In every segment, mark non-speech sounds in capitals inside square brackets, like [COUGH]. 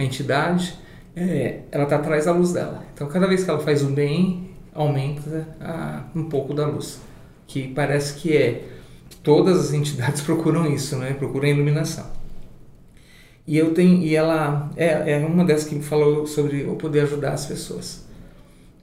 a entidade, é, ela está atrás da luz dela. Então, cada vez que ela faz o bem, aumenta a, um pouco da luz. Que parece que é. Todas as entidades [LAUGHS] procuram isso, né? Procuram iluminação. E eu tenho, e ela é, é uma dessas que me falou sobre eu poder ajudar as pessoas.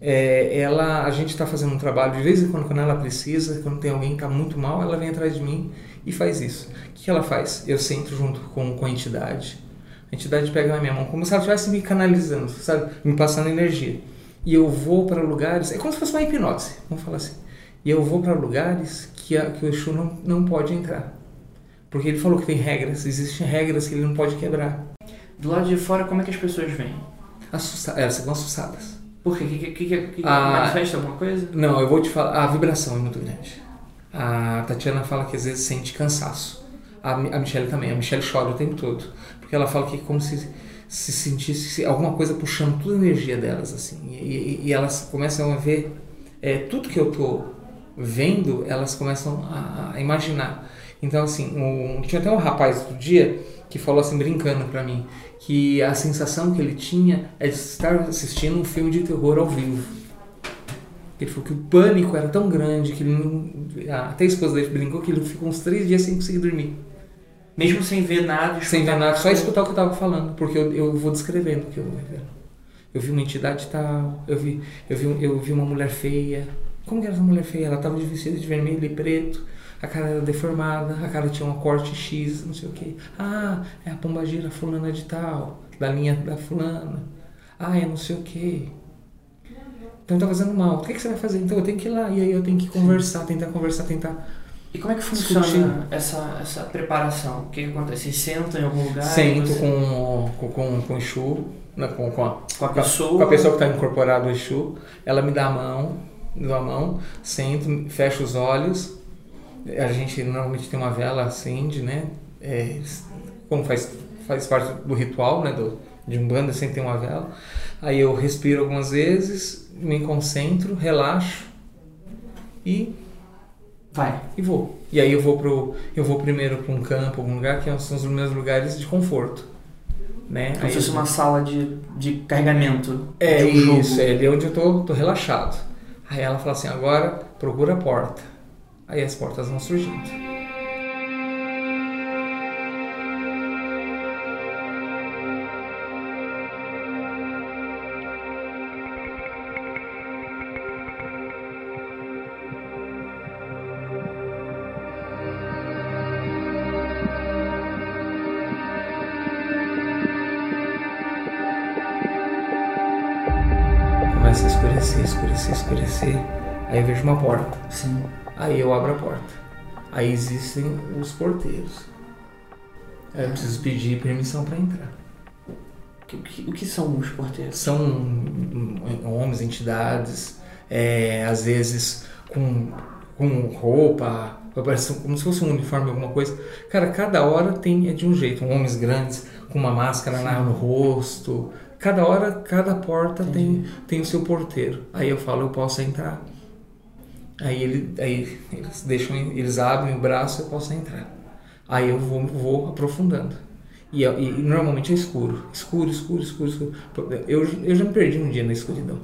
É, ela, a gente está fazendo um trabalho de vez em quando, quando ela precisa, quando tem alguém que está muito mal, ela vem atrás de mim e faz isso. O que ela faz? Eu sento junto com, com a entidade, a entidade pega na minha mão, como se ela estivesse me canalizando, sabe? Me passando energia. E eu vou para lugares, é como se fosse uma hipnose, vamos falar assim. E eu vou para lugares que, a, que o Exu não, não pode entrar. Porque ele falou que tem regras, existem regras que ele não pode quebrar. Do lado de fora, como é que as pessoas vêm? Assusta elas ficam assustadas. Por quê? Que, que, que, que ah, manifesta alguma coisa? Não, eu vou te falar. A vibração é muito grande. A Tatiana fala que às vezes sente cansaço. A, a Michelle também. A Michelle chora o tempo todo. Porque ela fala que é como se se sentisse alguma coisa puxando toda a energia delas, assim. E, e, e elas começam a ver é, tudo que eu tô vendo, elas começam a, a imaginar. Então, assim, um, tinha até um rapaz outro dia que falou assim, brincando para mim, que a sensação que ele tinha é de estar assistindo um filme de terror ao vivo. Ele falou que o pânico era tão grande que ele não. Até a esposa dele brincou que ele ficou uns três dias sem conseguir dormir. Mesmo sem ver nada? Sem ver nada, só escutar o que eu estava falando, porque eu, eu vou descrevendo o que eu vou vendo. Eu vi uma entidade tal, eu vi, eu vi, eu vi uma mulher feia. Como que era essa mulher feia? Ela estava de vestido de vermelho e preto a cara era deformada, a cara tinha um corte X, não sei o que. Ah, é a pombagira fulana de tal, da linha da fulana. Ah, é não sei o que. Então tá fazendo mal. O que, que você vai fazer? Então eu tenho que ir lá. E aí eu tenho que conversar, tentar conversar, tentar. E como é que funciona essa, essa preparação? O que, que acontece? Você senta em algum lugar? Sento você... com, com, com, com o Exu, né, com, com, a, com a pessoa. Com a pessoa que está incorporada o Exu. Ela me dá a mão, me dá a mão, sento, fecho os olhos a gente normalmente tem uma vela, acende, né? É, como faz, faz parte do ritual, né? Do, de um banda sempre tem uma vela. Aí eu respiro algumas vezes, me concentro, relaxo e vai e vou. E aí eu vou pro eu vou primeiro para um campo, algum lugar que são os meus lugares de conforto. Né? Como se fosse uma sala de, de carregamento. É de um isso, jogo. é ali onde eu tô, tô relaxado. Aí ela fala assim, agora procura a porta. Aí as portas vão surgindo. Começa a escurecer, escurecer, escurecer. Aí eu vejo uma porta. Sim. Aí eu abro a porta. Aí existem os porteiros. Aí eu preciso pedir permissão para entrar. O que, o que, são os porteiros? São homens, entidades, é, às vezes com, com roupa, como se fosse um uniforme, alguma coisa. Cara, cada hora tem é de um jeito. Homens grandes com uma máscara na, no rosto. Cada hora, cada porta tem, tem o seu porteiro. Aí eu falo, eu posso entrar. Aí, ele, aí eles deixam, eles abrem o braço e eu posso entrar. Aí eu vou, vou aprofundando. E, e, normalmente é escuro. Escuro, escuro, escuro, escuro. Eu, eu já me perdi um dia na escuridão.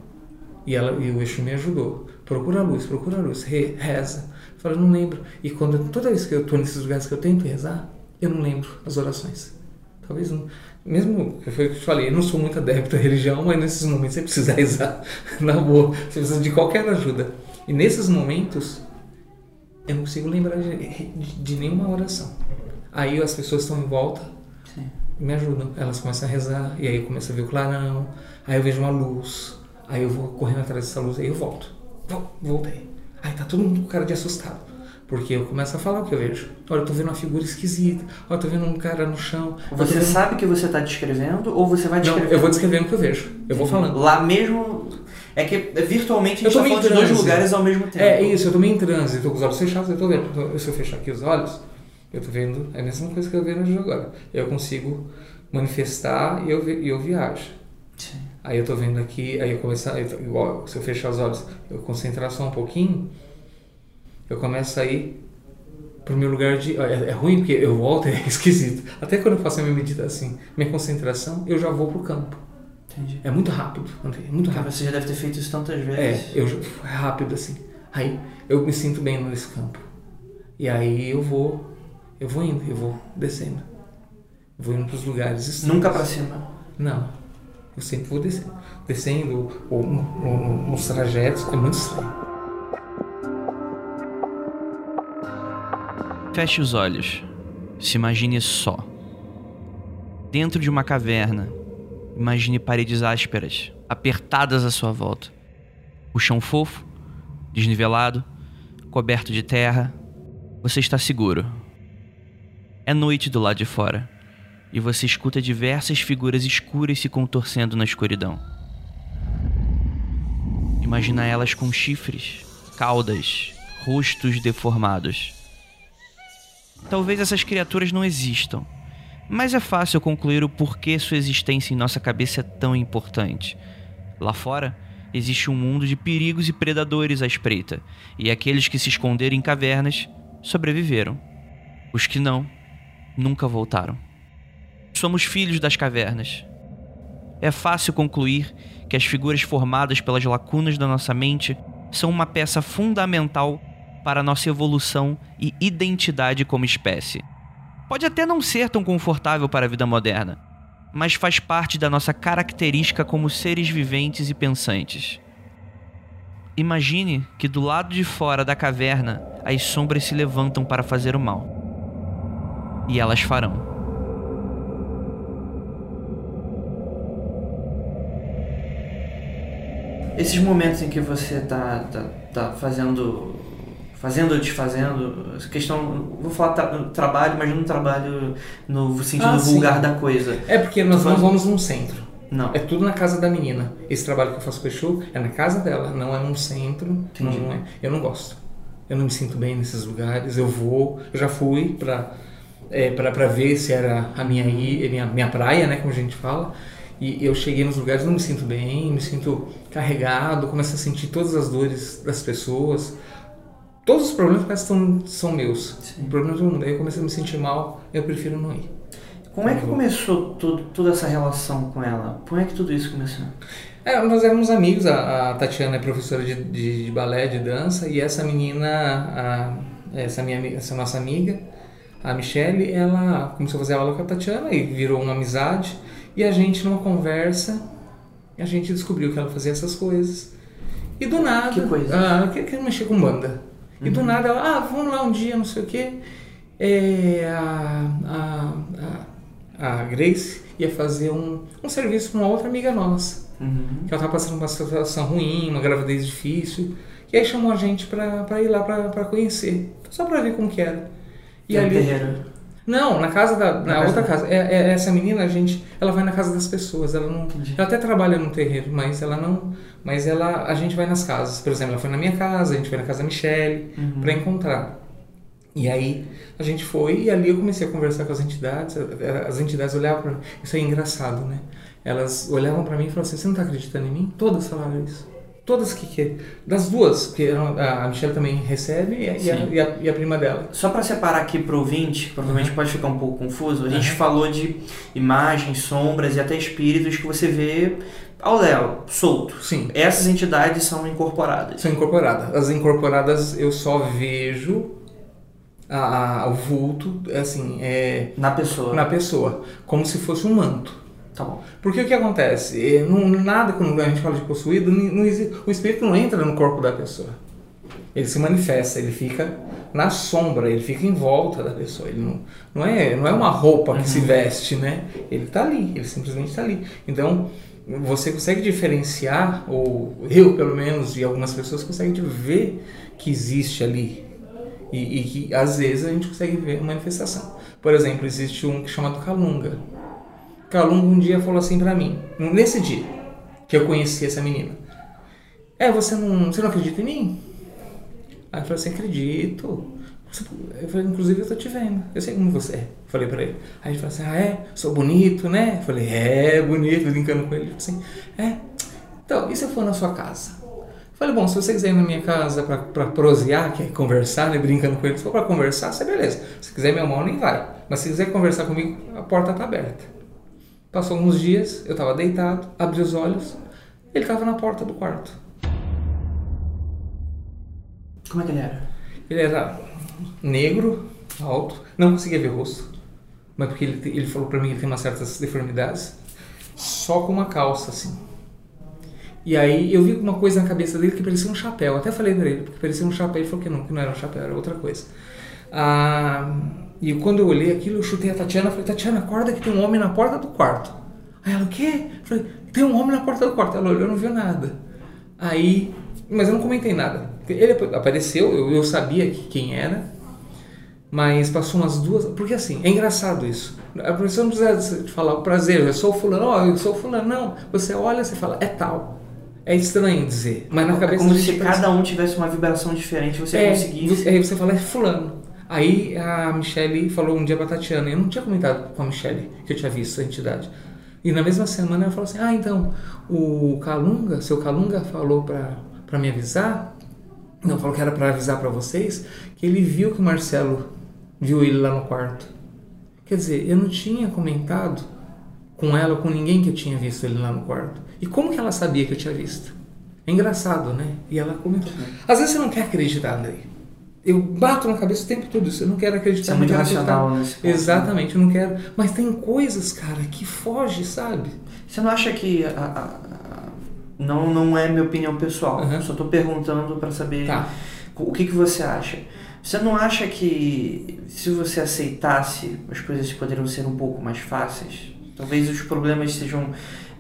E, ela, e o Exu me ajudou. Procura a luz, procura a luz. Re, reza. Eu falo, não lembro. E quando, toda vez que eu estou nesses lugares que eu tento rezar, eu não lembro as orações. Talvez não. Mesmo, foi o que eu te falei, eu não sou muito adepto à religião, mas nesses momentos você precisa [LAUGHS] rezar na boa. Você precisa de qualquer ajuda. E nesses momentos, eu não consigo lembrar de, de, de nenhuma oração. Aí as pessoas estão em volta Sim. me ajudam. Elas começam a rezar, e aí eu começo a ver o clarão, aí eu vejo uma luz, aí eu vou correndo atrás dessa luz, aí eu volto. Voltei. Aí tá todo mundo com cara de assustado. Porque eu começo a falar o que eu vejo. Olha, eu tô vendo uma figura esquisita. Olha, eu tô vendo um cara no chão. Você vendo... sabe que você tá descrevendo ou você vai descrevendo? Não, eu vou descrevendo o que eu vejo. Eu vou falando. Lá mesmo é que virtualmente a gente está falando de dois lugares ao mesmo tempo. É isso, eu tô meio em transe, eu tô com os olhos fechados, eu tô vendo. Se eu fechar aqui os olhos, eu tô vendo é a mesma coisa que eu vejo agora. Eu consigo manifestar e eu, e eu viajo. Sim. Aí eu tô vendo aqui, aí eu igual, se eu fechar os olhos, eu concentrar só um pouquinho, eu começo a ir pro meu lugar de. É, é, ruim porque eu volto, [LAUGHS] é esquisito. Até quando eu faço a minha meditação, assim, minha concentração, eu já vou pro campo. Entendi. É muito rápido, André, é muito Porque rápido. você já deve ter feito isso tantas É, vezes. eu, é rápido assim. Aí eu me sinto bem nesse campo. E aí eu vou, eu vou indo, eu vou descendo. Vou indo pros lugares extremos. Nunca pra cima. Não. Eu sempre vou descendo. Descendo, ou no- no- nos trajetos, é muito estranho. Feche os olhos. Se imagine só. Dentro de uma caverna, imagine paredes ásperas, apertadas à sua volta. O chão fofo, desnivelado, coberto de terra. Você está seguro. É noite do lado de fora e você escuta diversas figuras escuras se contorcendo na escuridão. Imagina elas com chifres, caudas, rostos deformados. Talvez essas criaturas não existam, mas é fácil concluir o porquê sua existência em nossa cabeça é tão importante. Lá fora, existe um mundo de perigos e predadores à espreita, e aqueles que se esconderam em cavernas sobreviveram. Os que não, nunca voltaram. Somos filhos das cavernas. É fácil concluir que as figuras formadas pelas lacunas da nossa mente são uma peça fundamental para nossa evolução e identidade como espécie. Pode até não ser tão confortável para a vida moderna, mas faz parte da nossa característica como seres viventes e pensantes. Imagine que do lado de fora da caverna as sombras se levantam para fazer o mal. E elas farão. Esses momentos em que você tá, tá, tá fazendo. Fazendo ou desfazendo, essa questão. Vou falar tra trabalho, mas não trabalho no sentido Ah, sim. vulgar da coisa. É porque nós não vamos num centro. Não. É tudo na casa da menina. Esse trabalho que eu faço com o Exu é na casa dela, não é num centro. Não, Entendi. não é. Eu não gosto. Eu não me sinto bem nesses lugares. Eu vou, eu já fui pra, é, pra, pra ver se era a minha, minha, minha praia, né, como a gente fala. E eu cheguei nos lugares, não me sinto bem, me sinto carregado, começo a sentir todas as dores das pessoas. Todos os problemas são, são meus. Sim. O problema de todo mundo. Aí eu comecei a me sentir mal, eu prefiro não ir. Como é que começou tudo, toda essa relação com ela? Como é que tudo isso começou? É, nós éramos amigos, a, a Tatiana é professora de, de, de balé, de dança, e essa menina, a- essa, minha, essa nossa amiga, a Michelle, ela começou a fazer aula com a Tatiana e virou uma amizade, e a gente numa conversa, a gente descobriu que ela fazia essas coisas. E do nada, Que coisa? ah, que, que mexer com banda. E do nada ela, ah, vamos lá um dia, não sei o quê. É, a, a, a, a Grace ia fazer um, um serviço para uma outra amiga nossa Uhum. que ela estava passando uma situação ruim, uma gravidez difícil. E aí chamou a gente pra ir lá pra conhecer, só pra ver como que era. E no ali, terreiro. Não, na casa da, na, casa outra da- casa. É, é- essa menina, a gente, ela vai na casa das pessoas. Ela não, Entendi. ela até trabalha no terreiro, mas ela não, mas ela, a gente vai nas casas. Por exemplo, ela foi na minha casa, a gente foi na casa da Michelle Uhum. pra encontrar. E aí a gente foi e ali eu comecei a conversar com as entidades. As entidades olhavam para mim. Isso é engraçado, né? Elas olhavam para mim e falavam assim: Você não tá acreditando em mim? Todas falaram isso. Todas que. que das duas, eram- a Michelle também recebe e a, e a, e a- e a prima dela. Só para separar aqui pro ouvinte, que provavelmente Uhum. pode ficar um pouco confuso, a gente Uhum. falou de imagens, sombras e até espíritos que você vê ao léu, solto. Sim, Essas entidades são incorporadas. são incorporadas. As incorporadas eu só vejo a, a- o vulto, assim, é, Na pessoa. na pessoa, como se fosse um manto. Tá bom. Porque o que acontece? É, Não, nada, quando a gente fala de possuído, não, o espírito não entra no corpo da pessoa. Ele se manifesta, ele fica na sombra, ele fica em volta da pessoa. Ele não, não, é, não é uma roupa que se veste, né? Ele está ali, ele simplesmente está ali. Então, você consegue diferenciar, ou eu pelo menos, e algumas pessoas conseguem ver que existe ali. E, e que às vezes a gente consegue ver a manifestação. Por exemplo, existe um que é chamado Calunga. Calunga um dia falou assim pra mim, nesse dia que eu conheci essa menina. É, você não, você não acredita em mim? Aí eu falei assim, acredito. Eu falei, inclusive eu tô te vendo. Eu sei como você é. Falei pra ele. Aí ele falou assim, ah é? Sou bonito, né? Eu falei, é, bonito, brincando com ele. Ele falou assim, é. Então, e se eu for na sua casa? Eu Falei, bom, se você quiser ir na minha casa pra, pra prosear, que é conversar, né, brincando com ele, se for pra conversar, você beleza. Se quiser minha mão, nem vai. Mas se quiser conversar comigo, a porta tá aberta. Passou alguns dias, eu tava deitado, abri os olhos, ele tava na porta do quarto. Como é que ele era? Ele era negro, alto, não conseguia ver o rosto, mas porque ele, ele falou pra mim que ele tem umas certas deformidades, só com uma calça assim. E aí eu vi uma coisa na cabeça dele que parecia um chapéu. Até falei pra ele, porque parecia um chapéu. Ele falou que não, que não era um chapéu, era outra coisa. Ah, e quando eu olhei aquilo, eu chutei a Tatiana falei, Tatiana, acorda que tem um homem na porta do quarto. Aí ela, o quê? Eu falei, tem um homem na porta do quarto. Ela olhou, não viu nada. Aí, mas eu não comentei nada. Ele apareceu, eu, eu sabia que quem era, mas passou umas duas. Porque assim, é engraçado isso. A pessoa não precisa falar o prazer, eu sou fulano, ó, oh, eu sou fulano. Não, você olha e fala, é tal. É estranho dizer, mas na É cabeça como da se cada um tivesse uma vibração diferente, você é, conseguisse. aí você fala, é fulano. Aí a Michelle falou um dia pra Tatiana, eu não tinha comentado com a Michelle que eu tinha visto a entidade. E na mesma semana ela falou assim, ah, então, o Calunga, seu Calunga falou pra me avisar, não, falou que era pra avisar pra vocês, que ele viu que o Marcelo viu ele lá no quarto. Quer dizer, eu não tinha comentado com ela, com ninguém que eu tinha visto ele lá no quarto. E como que ela sabia que eu tinha visto? É engraçado, né? E ela comentou. Às vezes você não quer acreditar, Andrei. Eu bato na cabeça o tempo todo isso. Eu não quero acreditar. Você é muito racional nesse ponto, né? Exatamente, eu não quero. Mas tem coisas, cara, que foge, sabe? Você não acha que. a- a- a- não, não é minha opinião pessoal. Aham. Só tô perguntando pra saber Tá. o que, que você acha. Você não acha que se você aceitasse, as coisas poderiam ser um pouco mais fáceis? Talvez os problemas sejam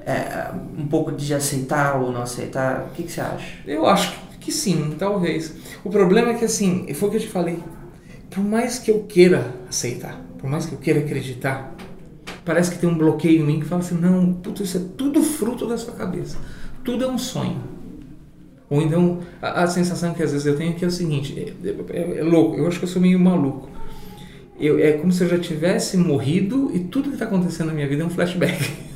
é, um pouco de aceitar ou não aceitar. O que, que você acha? Eu acho que sim, talvez. O problema é que, assim, foi o que eu te falei. Por mais que eu queira aceitar, por mais que eu queira acreditar, parece que tem um bloqueio em mim que fala assim: não, puto, isso é tudo fruto da sua cabeça. Tudo é um sonho. Ou então, a, a sensação que às vezes eu tenho é que é o seguinte: é, é- é louco, eu acho que eu sou meio maluco. Eu, é como se eu já tivesse morrido e tudo que está acontecendo na minha vida é um flashback. [LAUGHS]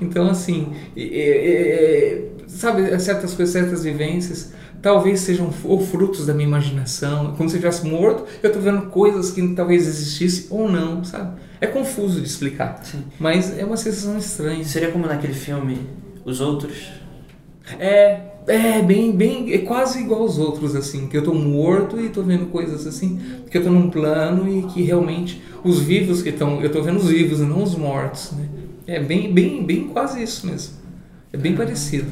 Então, assim, é- sabe, certas coisas, certas vivências, talvez sejam ou frutos da minha imaginação, como se eu estivesse morto, eu estou vendo coisas que talvez existissem ou não, sabe? É confuso de explicar, Sim. mas é uma sensação estranha. Seria como naquele filme Os Outros? É, é bem, bem, é quase igual aos outros, assim, que eu tô morto e tô vendo coisas assim, que eu tô num plano e que realmente os vivos que estão, eu tô vendo os vivos e não os mortos, né? É bem, bem, bem quase isso mesmo. É bem parecido.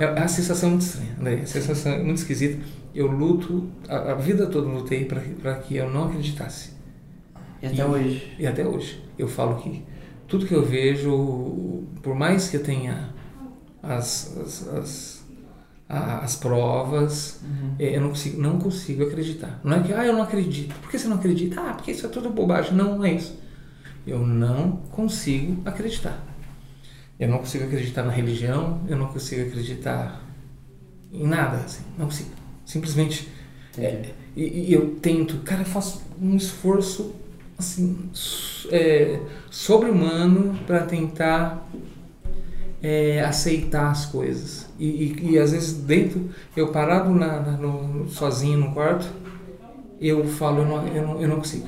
É é uma sensação muito estranha, André, a sensação é muito esquisita. Eu luto, a, a vida toda lutei para que eu não acreditasse. E até E- hoje. E até hoje. Eu falo que tudo que eu vejo, por mais que eu tenha as, as, as, a- as provas, Uhum. eh, eu não consigo, não consigo acreditar. Não é que, ah, eu não acredito. Por que você não acredita? Ah, porque isso é tudo bobagem. Não, não é isso. Eu não consigo acreditar. Eu não consigo acreditar na religião, eu não consigo acreditar em nada, assim, não consigo. Simplesmente é, e, e eu tento, cara, eu faço um esforço assim é, sobre-humano para tentar é, aceitar as coisas. E, e, e às vezes dentro, eu parado na, na- no- sozinho no quarto, eu falo, eu não, eu não, eu não consigo.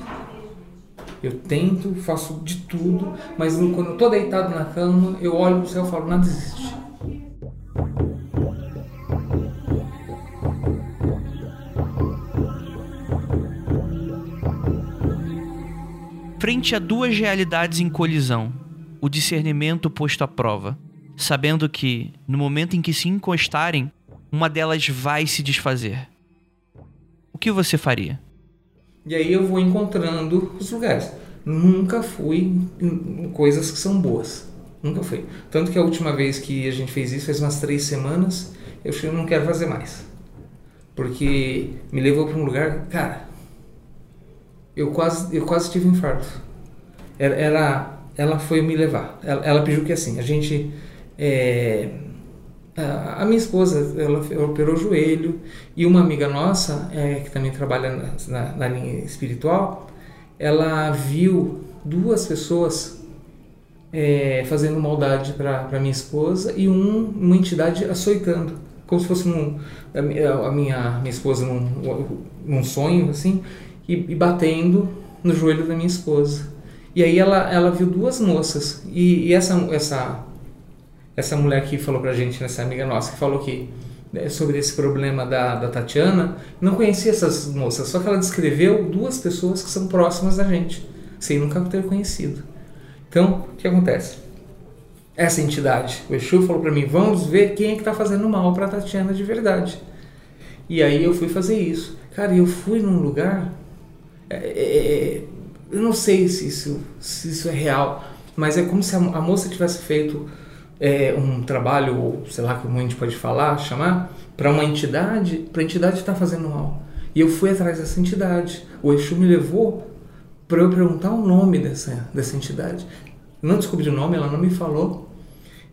Eu tento, faço de tudo, mas quando eu tô deitado na cama, eu olho pro céu e falo, nada existe. Frente a duas realidades em colisão, o discernimento posto à prova, sabendo que, no momento em que se encostarem, uma delas vai se desfazer. O que você faria? E aí eu vou encontrando os lugares. Nunca fui em coisas que são boas. Nunca fui. Tanto que a última vez que a gente fez isso, faz umas três semanas, eu eu não quero fazer mais. Porque me levou para um lugar, cara, eu quase, eu quase tive um infarto. Era- ela foi me levar. Ela, ela pediu que assim, a gente. é, a, minha esposa, ela, operou o joelho e uma amiga nossa, é, que também trabalha na, na, linha espiritual, ela viu duas pessoas é, fazendo maldade para minha esposa e um, uma entidade açoitando, como se fosse um, a minha, minha esposa num, num sonho, assim, e, e, batendo no joelho da minha esposa. E aí ela, ela viu duas moças, e, e essa, essa, essa mulher que falou pra gente, essa amiga nossa, que falou que né, sobre esse problema da, da Tatiana, não conhecia essas moças, só que ela descreveu duas pessoas que são próximas da gente, sem nunca ter conhecido. Então, o que acontece? essa entidade. O Exu falou para mim: vamos ver quem é que está fazendo mal para Tatiana de verdade. E aí eu fui fazer isso. Cara, eu fui num lugar. É, é, é, eu não sei se isso, se isso é real, mas é como se a, a moça tivesse feito é, um trabalho, ou sei lá como a gente pode falar, chamar, para uma entidade, para a entidade estar tá fazendo mal. E eu fui atrás dessa entidade. O Exu me levou para eu perguntar o nome dessa, dessa entidade. Eu não descobri o nome, ela não me falou.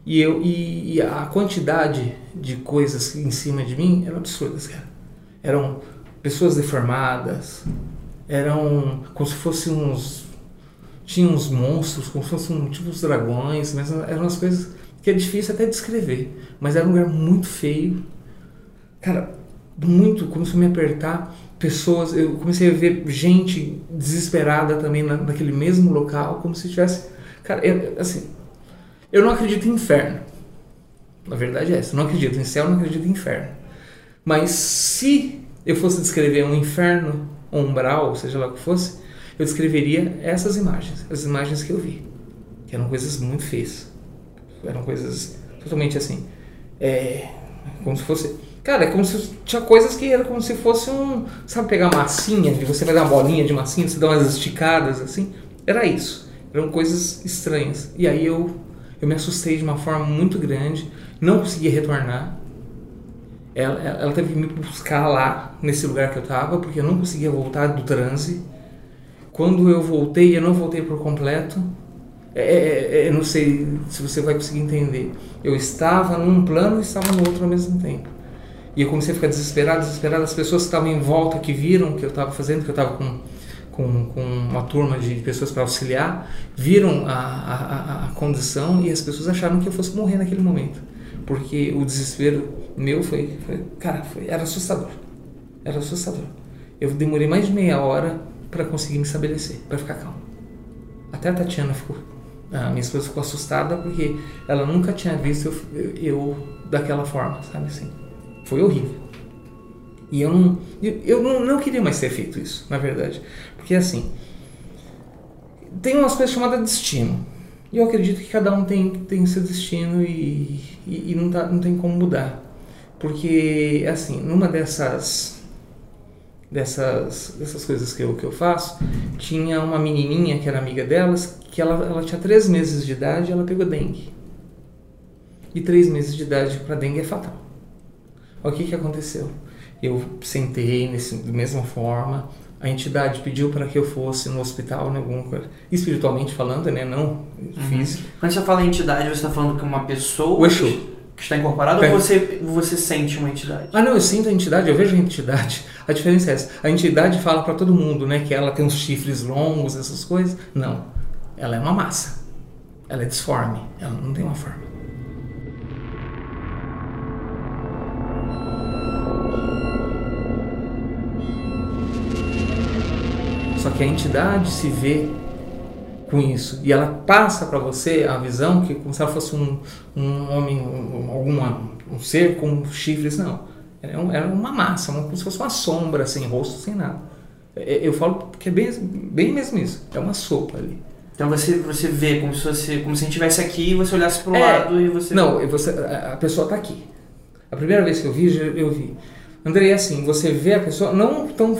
E, eu, e, e, a quantidade de coisas em cima de mim eram absurdas, cara. Eram pessoas deformadas, eram como se fossem uns. Tinha uns monstros, como se fossem tipo uns dragões, mas eram umas coisas que é difícil até descrever. Mas era um lugar muito feio. Cara, muito, começou a me apertar. Pessoas, eu comecei a ver gente desesperada também na, naquele mesmo local, como se tivesse. Cara, eu, assim, eu não acredito em inferno. Na verdade é essa. Não acredito em céu, não acredito em inferno. Mas se eu fosse descrever um inferno, um umbral, seja lá o que fosse, eu descreveria essas imagens, as imagens que eu vi. Que eram coisas muito feias. Eram coisas totalmente assim. É, como se fosse. Cara, é como se tinha coisas que era como se fosse um. Sabe pegar massinha, de você pegar uma bolinha de massinha, você dá umas esticadas assim? Era isso. Eram coisas estranhas. E aí eu eu me assustei de uma forma muito grande, não consegui retornar. Ela, ela teve que me buscar lá, nesse lugar que eu estava, porque eu não conseguia voltar do transe. Quando eu voltei, eu não voltei por completo. É, é, é, eu não sei se você vai conseguir entender. Eu estava num plano e estava no outro ao mesmo tempo. E eu comecei a ficar desesperado, desesperado. As pessoas que estavam em volta, que viram o que eu estava fazendo, que eu estava com com, com uma turma de pessoas para auxiliar, viram a, a, a, condição e as pessoas acharam que eu fosse morrer naquele momento. Porque o desespero meu foi, foi cara, foi, era assustador. Era assustador. Eu demorei mais de meia hora para conseguir me estabelecer, para ficar calmo. Até a Tatiana ficou, a minha esposa ficou assustada porque ela nunca tinha visto eu, eu daquela forma, sabe assim. Foi horrível. E eu não, eu não, não queria mais ter feito isso, na verdade. Porque assim, tem umas coisas chamadas destino. E eu acredito que cada um tem, tem seu destino e, e, e não, tá, não tem como mudar. Porque, assim, numa dessas dessas, dessas coisas que eu, que eu faço, tinha uma menininha que era amiga delas, que ela, ela tinha três meses de idade e ela pegou dengue. E três meses de idade para dengue é fatal. O que, que aconteceu? Eu sentei nesse, da mesma forma, a entidade pediu para que eu fosse no hospital, né, alguma coisa, espiritualmente falando, né, não uhum. físico. Quando você fala entidade, você está falando que uma pessoa o Exu. Que está incorporada é. ou você, você sente uma entidade? Ah, não, eu sinto a entidade, eu vejo a entidade. A diferença é essa. A entidade fala para todo mundo, né, que ela tem uns chifres longos, essas coisas. Não. Ela é uma massa. Ela é disforme. Ela não tem uma forma. Só que a entidade se vê com isso e ela passa para você a visão que como se ela fosse um, um homem, um, alguma, um ser com chifres, não. Era, é um, era uma massa, uma, como se fosse uma sombra, sem rosto, sem nada. É, eu falo que é bem, bem mesmo isso. É uma sopa ali. Então você, você vê como se, fosse, como se a gente estivesse aqui e você olhasse para o é, lado e você. Não, você, a pessoa está aqui. A primeira vez que eu vi, eu vi. Andrei, é assim, você vê a pessoa não tão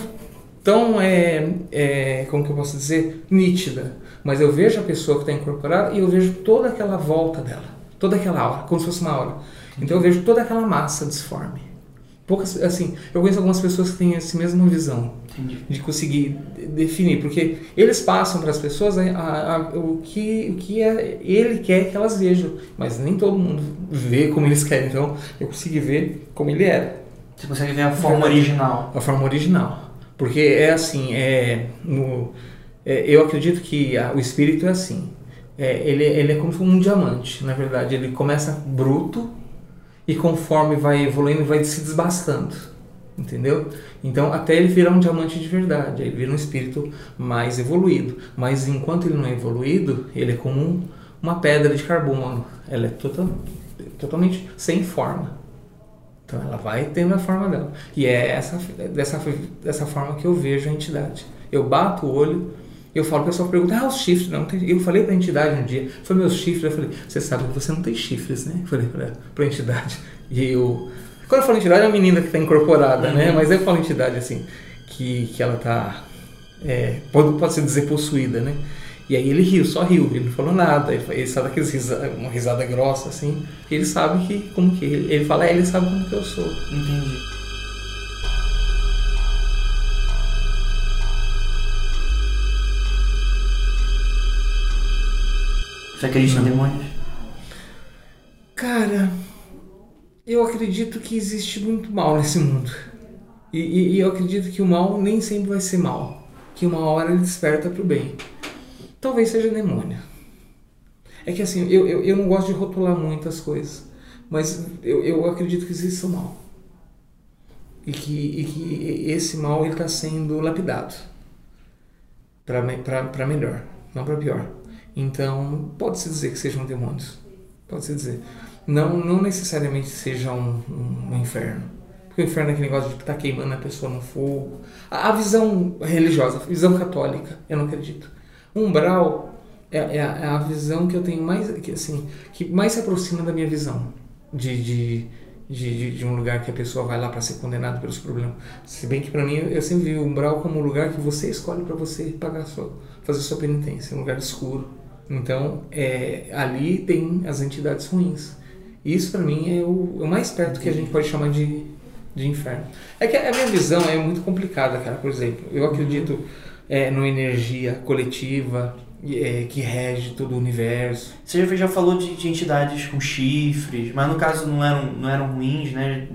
tão, é, é, como que eu posso dizer, nítida. Mas eu vejo a pessoa que está incorporada e eu vejo toda aquela volta dela, toda aquela aura, como se fosse uma aura. Então eu vejo toda aquela massa disforme. Poucas, assim, eu conheço algumas pessoas que têm essa mesma visão Entendi. de conseguir definir, porque eles passam para as pessoas a, a, a, o que o que é, ele quer que elas vejam, mas nem todo mundo vê como eles querem. Então eu consegui ver como ele era. Você consegue ver a forma original? A forma original. Porque é assim, é, no, é, eu acredito que a, o espírito é assim. É, ele, ele é como um diamante, na verdade. Ele começa bruto e conforme vai evoluindo, vai se desbastando. Entendeu? Então, até ele virar um diamante de verdade, ele vira um espírito mais evoluído. Mas enquanto ele não é evoluído, ele é como um, uma pedra de carbono. Ela é total, totalmente sem forma. Então, ela vai tendo a forma dela. E é essa, dessa, dessa forma que eu vejo a entidade. Eu bato o olho, eu falo, o pessoal pergunta, ah, os chifres, não tem. Eu falei para a entidade um dia, foi meus chifres, eu falei, você sabe que você não tem chifres, né? Eu falei para a entidade. E eu quando eu falo entidade, é a menina que está incorporada, né? uhum. né? Mas eu falo entidade assim, que, que ela está, é, pode, pode se dizer possuída, né? E aí ele riu, só riu, ele não falou nada. Ele, ele sabe daqueles risa, uma risada grossa assim. Ele sabe que, como que ele, ele fala, é, ele sabe como que eu sou. Entendi. Você acredita em demônios? Cara, eu acredito que existe muito mal nesse mundo. E, e, e, eu acredito que o mal nem sempre vai ser mal. Que uma hora ele desperta para o bem. Talvez seja demônio. É que assim, eu, eu, eu não gosto de rotular muitas coisas. Mas eu, eu acredito que existe o mal. E que, e que esse mal está sendo lapidado. Para melhor, não para pior. Então, pode-se dizer que sejam demônios. Pode-se dizer não, não necessariamente seja um, um, um inferno. Porque o inferno é aquele negócio de estar tá queimando a pessoa no fogo. A, a, visão religiosa, a visão católica, eu não acredito. Umbral é, é, a, é, a, visão que eu tenho mais, que, assim, que mais se aproxima da minha visão de, de, de, de um lugar que a pessoa vai lá para ser condenada pelos problemas. Se bem que para mim eu sempre vi o umbral como um lugar que você escolhe para você pagar sua, fazer sua penitência, um lugar escuro. Então, é, ali tem as entidades ruins. Isso para mim é o, é o, mais perto que a gente pode chamar de, de inferno. É que a minha visão é muito complicada, cara. Por exemplo, eu acredito é, numa energia coletiva é, que rege todo o universo. Você já, já falou de, de, entidades com chifres, mas no caso não eram, não eram ruins, né?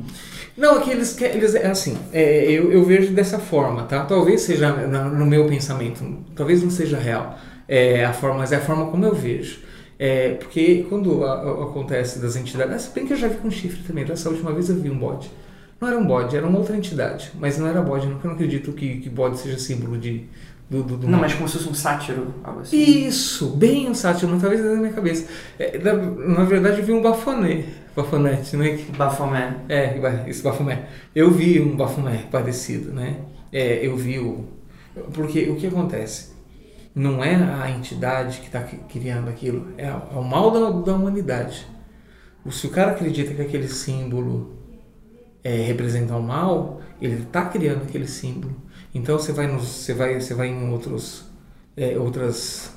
Não, é que eles, eles é assim, é, eu, eu vejo dessa forma, tá? Talvez seja no meu pensamento, talvez não seja real é, a forma, mas é a forma como eu vejo. É, porque quando a, a, acontece das entidades, ah, se bem que eu já vi com chifre também, dessa última vez eu vi um bode. Não era um bode, era uma outra entidade, mas não era bode, eu não acredito que, que bode seja símbolo de, do, do, do não, mas como se fosse um sátiro, algo assim. Isso, bem um sátiro, não talvez na minha cabeça. É, na, na, verdade eu vi um bafoné, bafonete, né? Bafomé. É, esse bafomé. Eu vi um bafomé parecido, né? É, eu vi o... Porque o que acontece? Não é a entidade que está criando aquilo, é, é o mal da, da, humanidade. Se o cara acredita que aquele símbolo é, representa o mal, ele está criando aquele símbolo. Então você vai, nos, você vai, você vai em outros, é, outras,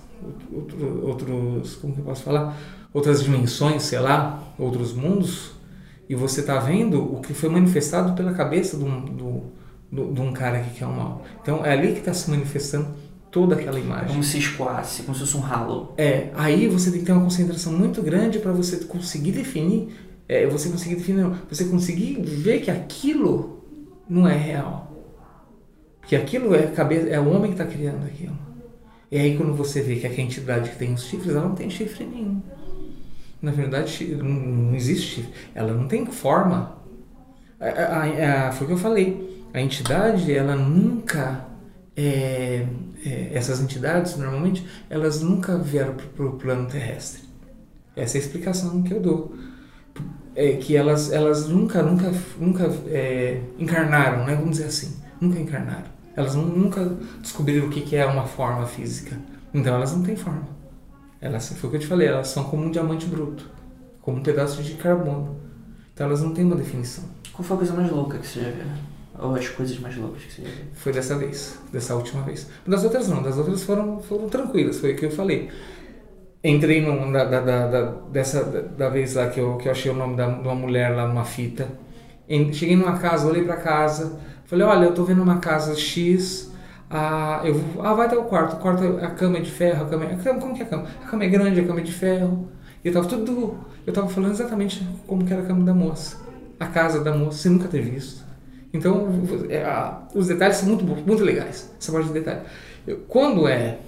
outro, outros, como que eu posso falar, outras dimensões, sei lá, outros mundos, e você está vendo o que foi manifestado pela cabeça de um, do, do, de um cara que quer o mal. Então é ali que está se manifestando toda aquela imagem. Como se escoasse, como se fosse um halo. É, aí você tem que ter uma concentração muito grande para você conseguir definir, é, você conseguir definir, não, você conseguir ver que aquilo não é real. Que aquilo é, cabeça, é o homem que está criando aquilo. E aí quando você vê que a entidade que tem os chifres, ela não tem chifre nenhum. Na verdade, não existe chifre. Ela não tem forma. A, a, a, foi o que eu falei. A entidade, ela nunca é, é, essas entidades, normalmente, elas nunca vieram para o plano terrestre. Essa é a explicação que eu dou. É que elas, elas nunca, nunca, nunca é, encarnaram, né? vamos dizer assim. Nunca encarnaram. Elas nunca descobriram o que, que é uma forma física. Então elas não têm forma. Elas, foi o que eu te falei, elas são como um diamante bruto, como um pedaço de carbono. Então elas não têm uma definição. Qual foi a coisa mais louca que você já viu? Ou as coisas mais loucas que você já viu? Foi dessa vez, dessa última vez. Das outras não, das outras foram, foram tranquilas, foi o que eu falei. Entrei num, da, da, da, dessa, da, vez lá que eu, que eu achei o nome da, de uma mulher lá numa fita. cheguei numa casa, olhei pra casa, falei, olha, eu tô vendo uma casa X, ah, eu vou, ah, vai até o quarto, o quarto, a cama é de ferro, a cama, é, a cama, como que é a cama? A cama é grande, a cama é de ferro. E eu tava tudo, eu tava falando exatamente como que era a cama da moça. A casa da moça, você nunca ter visto. Então, é, os detalhes são muito, muito legais, essa parte de detalhe. Eu, quando é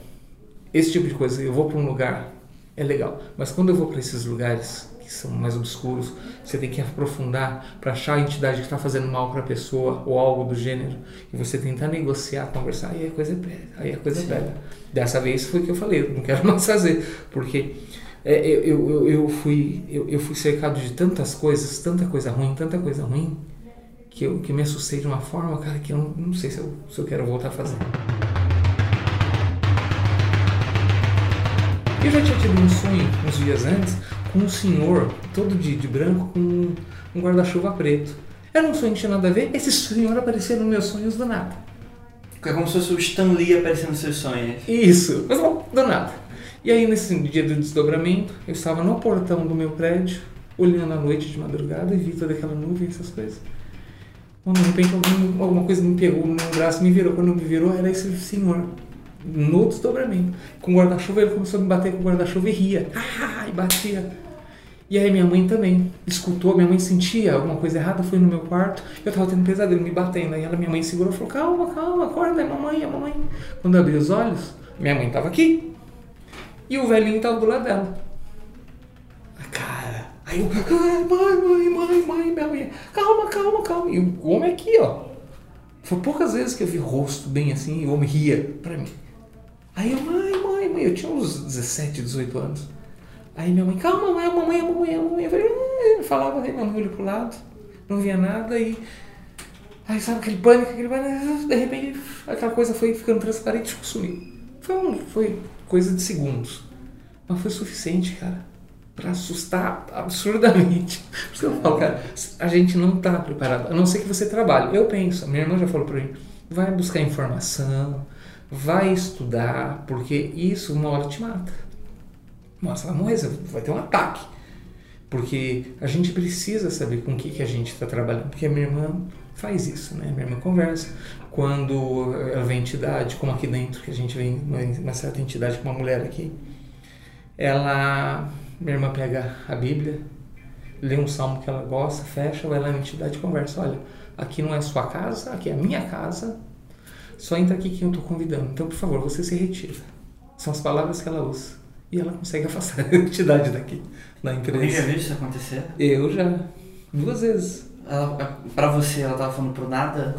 esse tipo de coisa, eu vou para um lugar, é legal. Mas quando eu vou para esses lugares, que são mais obscuros. Você tem que aprofundar para achar a entidade que está fazendo mal para a pessoa ou algo do gênero. E você tentar negociar, conversar, aí a coisa pega. Aí a coisa pega. Dessa vez foi o que eu falei, não quero [LAUGHS] mais fazer, porque é, eu, eu, eu, fui, eu, eu fui cercado de tantas coisas, tanta coisa ruim, tanta coisa ruim, que eu que me assustei de uma forma, cara, que eu não, não sei se eu, se eu quero voltar a fazer. Eu já tinha tido um sonho uns dias antes com um senhor todo de, de branco com um guarda-chuva preto. Era um sonho que tinha nada a ver, esse senhor aparecia nos meus sonhos do nada. É como se fosse o Stan Lee aparecendo nos seus sonhos. Isso, mas bom, do nada. E aí nesse dia do desdobramento, eu estava no portão do meu prédio, olhando à noite de madrugada e vi toda aquela nuvem, essas coisas. Quando de repente alguma, alguma coisa me pegou no braço, me virou. Quando me virou, era esse senhor no desdobramento. Com o guarda-chuva, ele começou a me bater com o guarda-chuva e ria. Ah, e batia. E aí minha mãe também escutou, minha mãe sentia alguma coisa errada, foi no meu quarto, eu tava tendo pesadelo, me batendo. Aí ela, minha mãe segurou e falou, calma, calma, acorda, é mamãe, é mamãe. Quando eu abri os olhos, minha mãe tava aqui. E o velhinho tava do lado dela. Aí eu, mãe, mãe, mãe, mãe, minha mãe, calma, calma, calma. E o homem aqui, ó. Foi poucas vezes que eu vi rosto bem assim e o homem ria pra mim. Aí eu, mãe, mãe, mãe, eu tinha uns 17, 18 anos. Aí minha mãe, calma, mãe, a mamãe, a mamãe, a mamãe. Eu falei, eu falava, aí minha mãe olhou pro lado, não via nada e. Aí sabe aquele pânico, aquele pânico, de repente aquela coisa foi ficando transparente e sumiu. Foi, um, foi coisa de segundos. Mas foi suficiente, cara, para assustar absurdamente. Por isso que eu falo, cara, a gente não tá preparado, a não ser que você trabalhe. Eu penso, minha irmã já falou para mim, vai buscar informação, vai estudar, porque isso uma hora te mata. Nossa, vai morrer, vai ter um ataque. Porque a gente precisa saber com o que, que a gente está trabalhando. Porque a minha irmã faz isso, né? Minha irmã conversa. Quando ela vem entidade, como aqui dentro, que a gente vem uma certa entidade com uma mulher aqui, ela, minha irmã pega a Bíblia, lê um salmo que ela gosta, fecha, vai lá na entidade e conversa. Olha, aqui não é sua casa, aqui é a minha casa, só entra aqui quem eu estou convidando. Então, por favor, você se retira. São as palavras que ela usa. E ela consegue afastar a entidade daqui, da empresa. Você já viu isso acontecer? Eu já. Duas vezes. Ela, pra você, ela tava falando pro nada?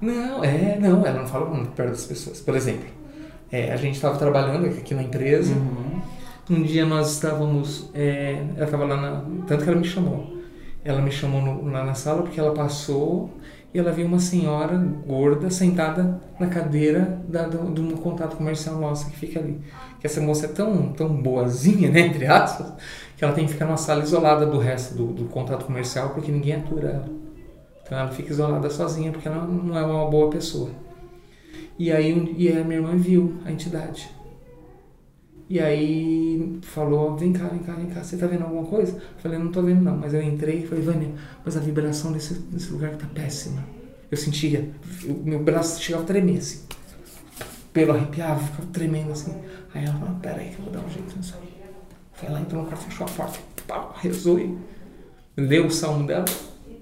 Não, é, não, ela não fala muito perto das pessoas. Por exemplo, é, a gente estava trabalhando aqui na empresa. Uhum. Um dia nós estávamos. É, ela estava lá na. Tanto que ela me chamou. Ela me chamou no, lá na sala porque ela passou e ela viu uma senhora gorda sentada na cadeira da, do, um contato comercial nosso que fica ali. Que essa moça é tão, tão boazinha, né, entre aspas, que ela tem que ficar numa sala isolada do resto do, do contato comercial porque ninguém atura ela. Então ela fica isolada sozinha porque ela não é uma boa pessoa. E aí e a minha irmã viu a entidade. E aí falou, vem cá, vem cá, vem cá, você tá vendo alguma coisa? Eu falei, não tô vendo não, mas eu entrei e falei, Vânia, mas a vibração desse, desse lugar tá péssima. Eu sentia, o meu braço chegava a tremer assim. Pelo arrepiava, ficava tremendo assim. Aí ela falou, peraí que eu vou dar um jeito nisso aí. Foi lá, entrou no quarto, fechou a porta, pau, rezou e leu o salmo dela,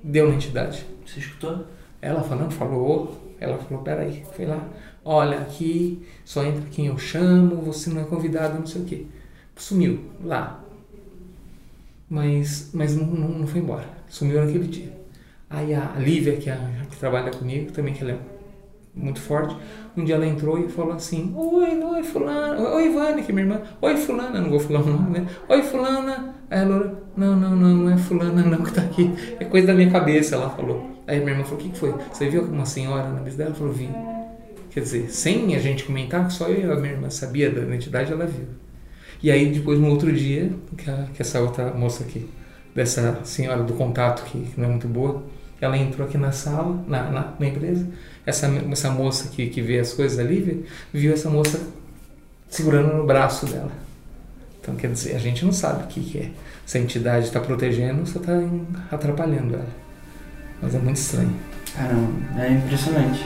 deu na entidade. Você escutou? Ela falando, falou, ela falou, peraí, foi lá, olha, aqui só entra quem eu chamo, você não é convidado, não sei o quê. Sumiu lá. Mas, mas não, não, não foi embora. Sumiu naquele dia. Aí a Lívia, que, é a, que trabalha comigo, também que ela é muito forte, um dia ela entrou e falou assim, oi, oi, fulana, oi, Vânia, que é minha irmã, oi, fulana, não vou falar o nome, né? Oi, fulana. Aí ela, não, não, não, não é fulana não que tá aqui, é coisa da minha cabeça, ela falou. Aí minha irmã falou, o que, que foi? Você viu uma senhora na mesa dela? Ela falou, vi. Quer dizer, sem a gente comentar, só eu e a minha irmã sabia da identidade, ela viu. E aí depois, no outro dia, que, a, que essa outra moça aqui, dessa senhora do contato, que não é muito boa, ela entrou aqui na sala, na, na, na empresa, essa, essa moça que, que vê as coisas ali, viu essa moça segurando no braço dela. Então, quer dizer, a gente não sabe o que, que é. Se a entidade está protegendo ou se está atrapalhando ela. Mas é muito estranho. Caramba, é impressionante.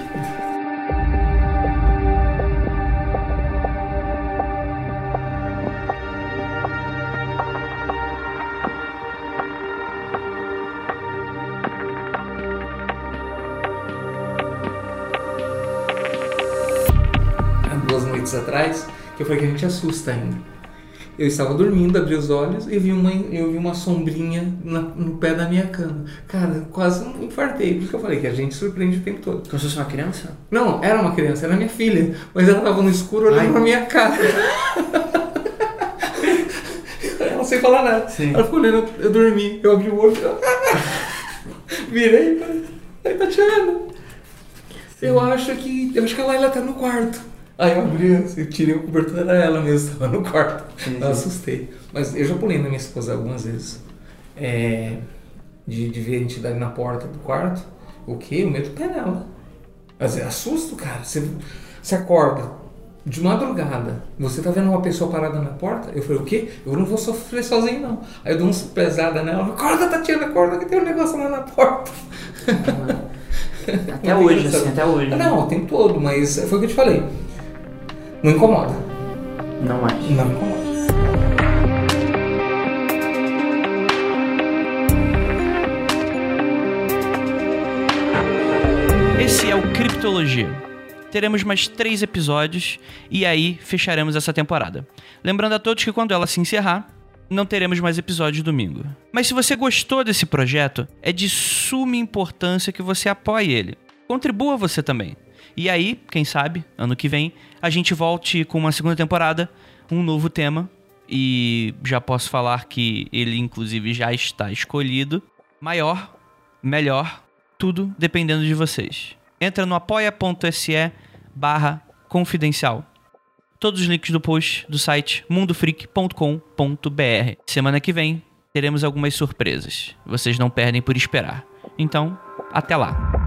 Há duas noites atrás, que eu falei que a gente assusta ainda. Eu estava dormindo, abri os olhos e vi uma, eu vi uma sombrinha na- no pé da minha cama. Cara, quase não infartei, porque eu falei que a gente surpreende o tempo todo. Como se fosse uma criança? Não, era uma criança, era minha filha, mas ela tava no escuro olhando Ai. pra minha cara. [LAUGHS] ela sem falar nada. Sim. Ela ficou olhando, eu dormi, eu abri o olho, [LAUGHS] virei, falei, aí Tatiana, eu acho que, eu acho que a Laila tá no quarto. Aí eu abri, eu tirei o cobertor, era ela mesmo, tava no quarto. Sim, Eu assustei. Mas eu já pulei na minha esposa algumas vezes. É, de, de ver a entidade na porta do quarto. O quê? O medo pé nela. Mas é assusto, cara. Você, você acorda de madrugada. Você tá vendo uma pessoa parada na porta? Eu falei, o quê? Eu não vou sofrer sozinho, não. Aí eu dou uns pesada nela. Acorda, Tatiana, acorda que tem um negócio lá na porta. Até Muito hoje, assim, até hoje. Não, o tempo todo, mas foi o que eu te falei. Não incomoda. Não mais. Não incomoda. Esse é o Criptologia. Teremos mais três episódios e aí fecharemos essa temporada. Lembrando a todos que quando ela se encerrar, não teremos mais episódios domingo. Mas se você gostou desse projeto, é de suma importância que você apoie ele. Contribua você também. E aí, quem sabe, ano que vem, a gente volte com uma segunda temporada, um novo tema. E já posso falar que ele, inclusive, já está escolhido. Maior, melhor, tudo dependendo de vocês. Entra no apoia.se barra confidencial. Todos os links do post do site mundofreak.com.br. Semana que vem teremos algumas surpresas. Vocês não perdem por esperar. Então, até lá.